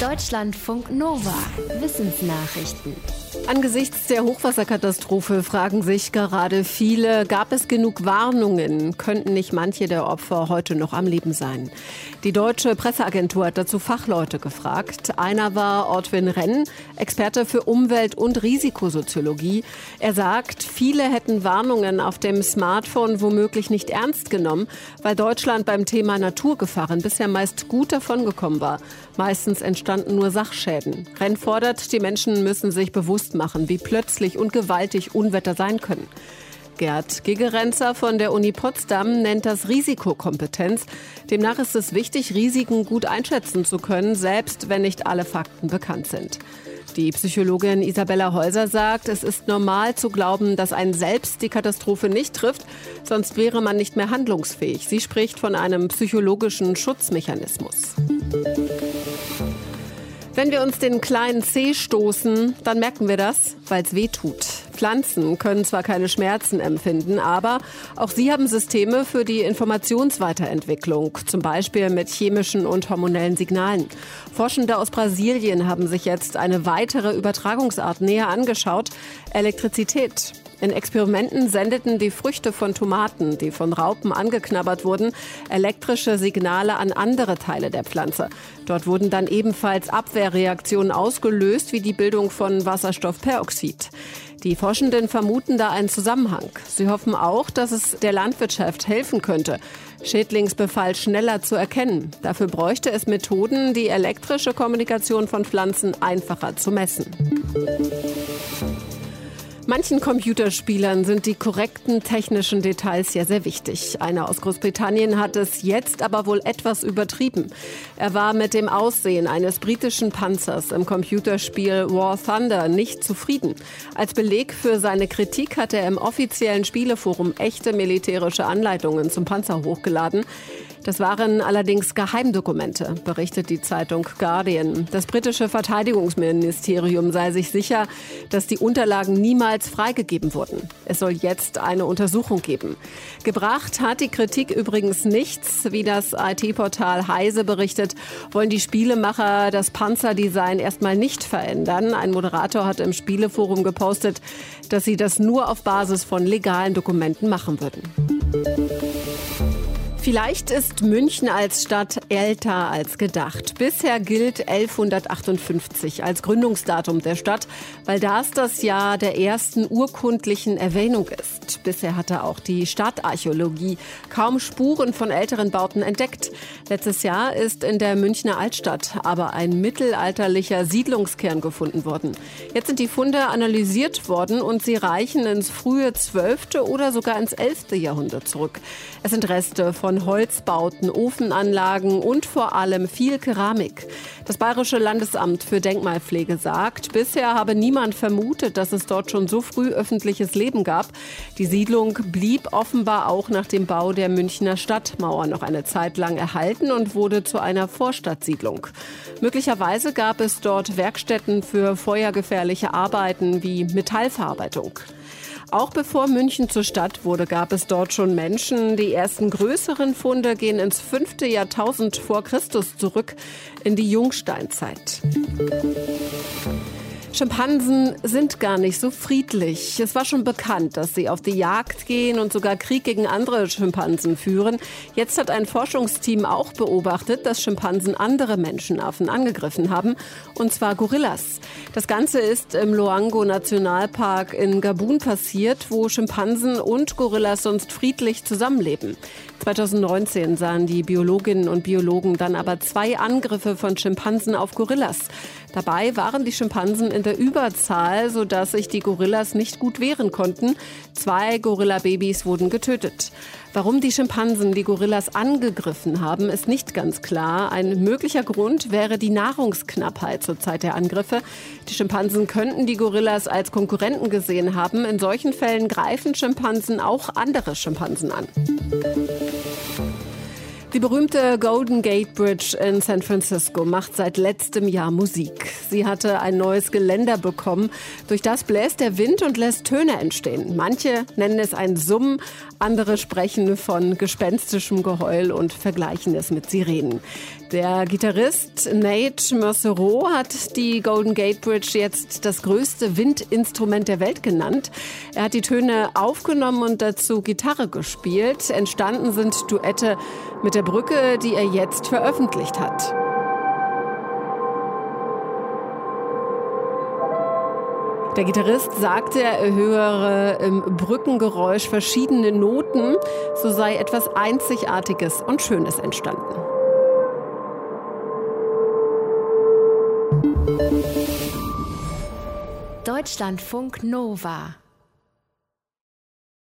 Deutschlandfunk Nova. Wissensnachrichten. Angesichts der Hochwasserkatastrophe fragen sich gerade viele, gab es genug Warnungen? Könnten nicht manche der Opfer heute noch am Leben sein? Die deutsche Presseagentur hat dazu Fachleute gefragt. Einer war Ortwin Renn, Experte für Umwelt- und Risikosoziologie. Er sagt, viele hätten Warnungen auf dem Smartphone womöglich nicht ernst genommen, weil Deutschland beim Thema Naturgefahren bisher meist gut davongekommen war. Meistens entstanden nur Sachschäden. Renn fordert, die Menschen müssen sich bewusst machen, wie plötzlich und gewaltig Unwetter sein können. Gerd Gigerenzer von der Uni Potsdam nennt das Risikokompetenz. Demnach ist es wichtig, Risiken gut einschätzen zu können, selbst wenn nicht alle Fakten bekannt sind. Die Psychologin Isabella Häuser sagt, es ist normal zu glauben, dass einen selbst die Katastrophe nicht trifft, sonst wäre man nicht mehr handlungsfähig. Sie spricht von einem psychologischen Schutzmechanismus. Wenn wir uns den kleinen C stoßen, dann merken wir das, weil es weh tut. Pflanzen können zwar keine Schmerzen empfinden, aber auch sie haben Systeme für die Informationsweiterentwicklung, zum Beispiel mit chemischen und hormonellen Signalen. Forschende aus Brasilien haben sich jetzt eine weitere Übertragungsart näher angeschaut, Elektrizität. In Experimenten sendeten die Früchte von Tomaten, die von Raupen angeknabbert wurden, elektrische Signale an andere Teile der Pflanze. Dort wurden dann ebenfalls Abwehrreaktionen ausgelöst, wie die Bildung von Wasserstoffperoxid. Die Forschenden vermuten da einen Zusammenhang. Sie hoffen auch, dass es der Landwirtschaft helfen könnte, Schädlingsbefall schneller zu erkennen. Dafür bräuchte es Methoden, die elektrische Kommunikation von Pflanzen einfacher zu messen. Manchen Computerspielern sind die korrekten technischen Details ja sehr wichtig. Einer aus Großbritannien hat es jetzt aber wohl etwas übertrieben. Er war mit dem Aussehen eines britischen Panzers im Computerspiel War Thunder nicht zufrieden. Als Beleg für seine Kritik hat er im offiziellen Spieleforum echte militärische Anleitungen zum Panzer hochgeladen. Das waren allerdings Geheimdokumente, berichtet die Zeitung Guardian. Das britische Verteidigungsministerium sei sich sicher, dass die Unterlagen niemals freigegeben wurden. Es soll jetzt eine Untersuchung geben. Gebracht hat die Kritik übrigens nichts. Wie das IT-Portal Heise berichtet, wollen die Spielemacher das Panzerdesign erstmal nicht verändern. Ein Moderator hat im Spieleforum gepostet, dass sie das nur auf Basis von legalen Dokumenten machen würden. Vielleicht ist München als Stadt älter als gedacht. Bisher gilt 1158 als Gründungsdatum der Stadt, weil das das Jahr der ersten urkundlichen Erwähnung ist. Bisher hatte auch die Stadtarchäologie kaum Spuren von älteren Bauten entdeckt. Letztes Jahr ist in der Münchner Altstadt aber ein mittelalterlicher Siedlungskern gefunden worden. Jetzt sind die Funde analysiert worden und sie reichen ins frühe 12. oder sogar ins 11. Jahrhundert zurück. Es sind Reste von von Holzbauten, Ofenanlagen und vor allem viel Keramik. Das Bayerische Landesamt für Denkmalpflege sagt, bisher habe niemand vermutet, dass es dort schon so früh öffentliches Leben gab. Die Siedlung blieb offenbar auch nach dem Bau der Münchner Stadtmauer noch eine Zeit lang erhalten und wurde zu einer Vorstadtsiedlung. Möglicherweise gab es dort Werkstätten für feuergefährliche Arbeiten wie Metallverarbeitung. Auch bevor München zur Stadt wurde, gab es dort schon Menschen. Die ersten größeren Funde gehen ins fünfte Jahrtausend vor Christus zurück in die Jungsteinzeit. Schimpansen sind gar nicht so friedlich. Es war schon bekannt, dass sie auf die Jagd gehen und sogar Krieg gegen andere Schimpansen führen. Jetzt hat ein Forschungsteam auch beobachtet, dass Schimpansen andere Menschenaffen angegriffen haben, und zwar Gorillas. Das Ganze ist im Loango Nationalpark in Gabun passiert, wo Schimpansen und Gorillas sonst friedlich zusammenleben. 2019 sahen die Biologinnen und Biologen dann aber zwei Angriffe von Schimpansen auf Gorillas. Dabei waren die Schimpansen in der Überzahl, sodass sich die Gorillas nicht gut wehren konnten. Zwei Gorilla-Babys wurden getötet. Warum die Schimpansen die Gorillas angegriffen haben, ist nicht ganz klar. Ein möglicher Grund wäre die Nahrungsknappheit zur Zeit der Angriffe. Die Schimpansen könnten die Gorillas als Konkurrenten gesehen haben. In solchen Fällen greifen Schimpansen auch andere Schimpansen an. Berühmte Golden Gate Bridge in San Francisco macht seit letztem Jahr Musik. Sie hatte ein neues Geländer bekommen. Durch das bläst der Wind und lässt Töne entstehen. Manche nennen es ein Summen, andere sprechen von gespenstischem Geheul und vergleichen es mit Sirenen. Der Gitarrist Nate Mercereau hat die Golden Gate Bridge jetzt das größte Windinstrument der Welt genannt. Er hat die Töne aufgenommen und dazu Gitarre gespielt. Entstanden sind Duette mit der Brücke, die er jetzt veröffentlicht hat. Der Gitarrist sagte, er höre im Brückengeräusch verschiedene Noten, so sei etwas Einzigartiges und Schönes entstanden. Deutschlandfunk Nova